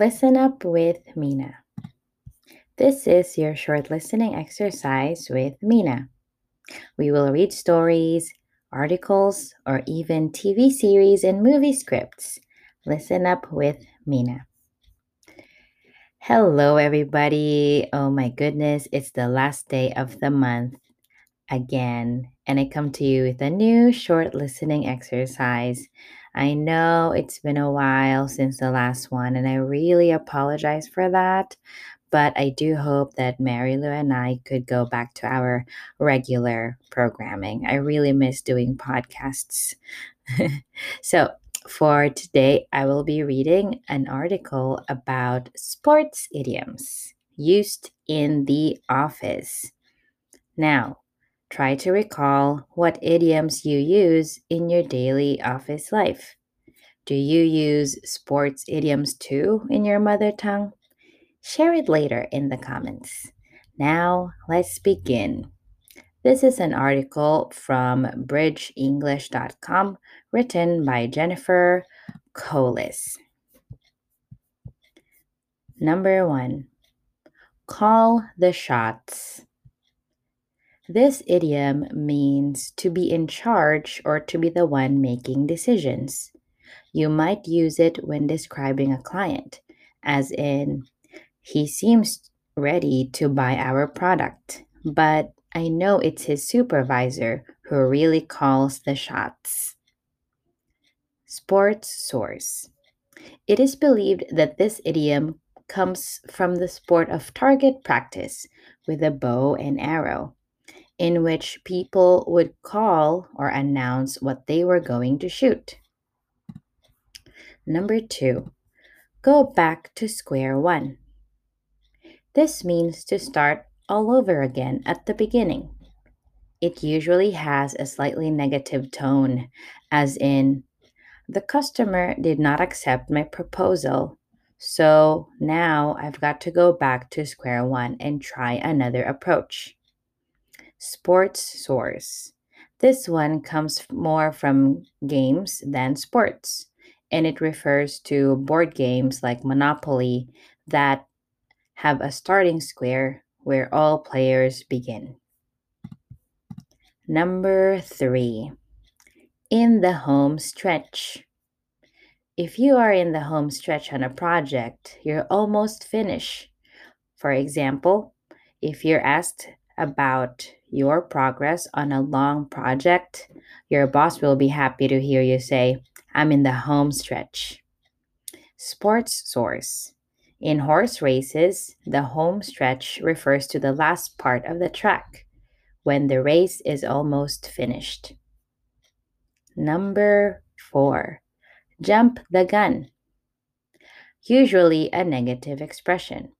Listen up with Mina. This is your short listening exercise with Mina. We will read stories, articles, or even TV series and movie scripts. Listen up with Mina. Hello, everybody. Oh my goodness, it's the last day of the month again, and I come to you with a new short listening exercise. I know it's been a while since the last one, and I really apologize for that. But I do hope that Mary Lou and I could go back to our regular programming. I really miss doing podcasts. so, for today, I will be reading an article about sports idioms used in the office. Now, Try to recall what idioms you use in your daily office life. Do you use sports idioms too in your mother tongue? Share it later in the comments. Now, let's begin. This is an article from bridgeenglish.com written by Jennifer Colis. Number one, call the shots. This idiom means to be in charge or to be the one making decisions. You might use it when describing a client, as in, he seems ready to buy our product, but I know it's his supervisor who really calls the shots. Sports source. It is believed that this idiom comes from the sport of target practice with a bow and arrow in which people would call or announce what they were going to shoot. Number two, go back to square one. This means to start all over again at the beginning. It usually has a slightly negative tone, as in, the customer did not accept my proposal, so now I've got to go back to square one and try another approach. Sports source. This one comes more from games than sports, and it refers to board games like Monopoly that have a starting square where all players begin. Number three, in the home stretch. If you are in the home stretch on a project, you're almost finished. For example, if you're asked about your progress on a long project, your boss will be happy to hear you say, I'm in the home stretch. Sports source. In horse races, the home stretch refers to the last part of the track when the race is almost finished. Number four, jump the gun. Usually a negative expression.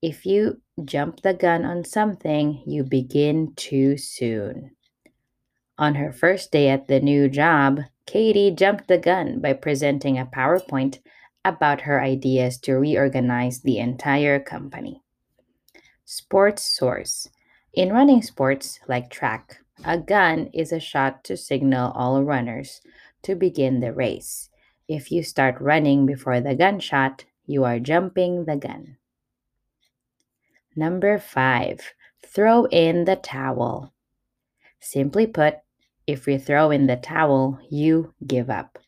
If you jump the gun on something, you begin too soon. On her first day at the new job, Katie jumped the gun by presenting a PowerPoint about her ideas to reorganize the entire company. Sports source. In running sports like track, a gun is a shot to signal all runners to begin the race. If you start running before the gunshot, you are jumping the gun. Number five, throw in the towel. Simply put, if you throw in the towel, you give up.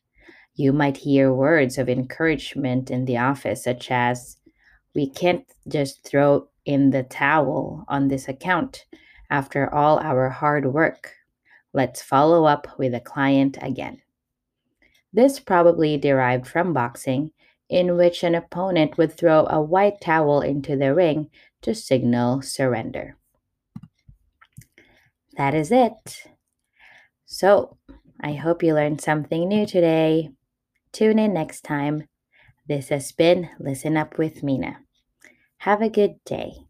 You might hear words of encouragement in the office, such as, We can't just throw in the towel on this account after all our hard work. Let's follow up with the client again. This probably derived from boxing, in which an opponent would throw a white towel into the ring to signal surrender. That is it. So, I hope you learned something new today. Tune in next time. This has been Listen Up with Mina. Have a good day.